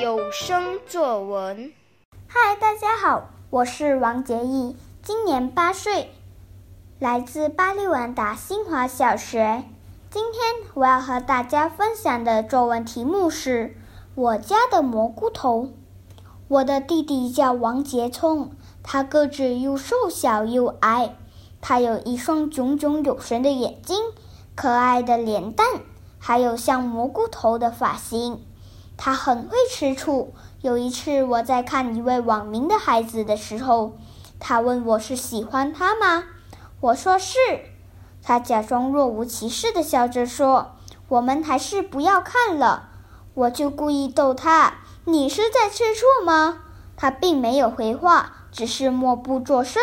有声作文。嗨，大家好，我是王杰毅，今年八岁，来自巴利万达新华小学。今天我要和大家分享的作文题目是《我家的蘑菇头》。我的弟弟叫王杰聪，他个子又瘦小又矮，他有一双炯炯有神的眼睛，可爱的脸蛋，还有像蘑菇头的发型。他很会吃醋。有一次我在看一位网名的孩子的时候，他问我是喜欢他吗？我说是。他假装若无其事的笑着说：“我们还是不要看了。”我就故意逗他：“你是在吃醋吗？”他并没有回话，只是默不作声。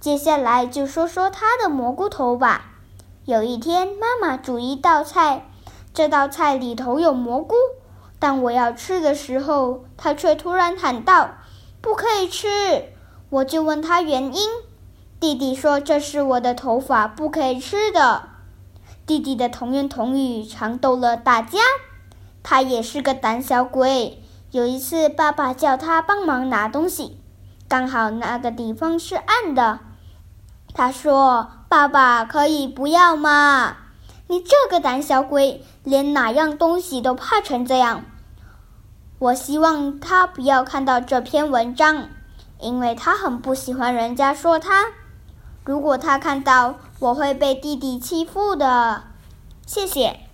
接下来就说说他的蘑菇头吧。有一天，妈妈煮一道菜，这道菜里头有蘑菇，但我要吃的时候，他却突然喊道：“不可以吃！”我就问他原因。弟弟说：“这是我的头发，不可以吃的。”弟弟的童言童语常逗乐大家。他也是个胆小鬼。有一次，爸爸叫他帮忙拿东西，刚好那个地方是暗的。他说：“爸爸，可以不要吗？你这个胆小鬼，连哪样东西都怕成这样。”我希望他不要看到这篇文章，因为他很不喜欢人家说他。如果他看到，我会被弟弟欺负的。谢谢。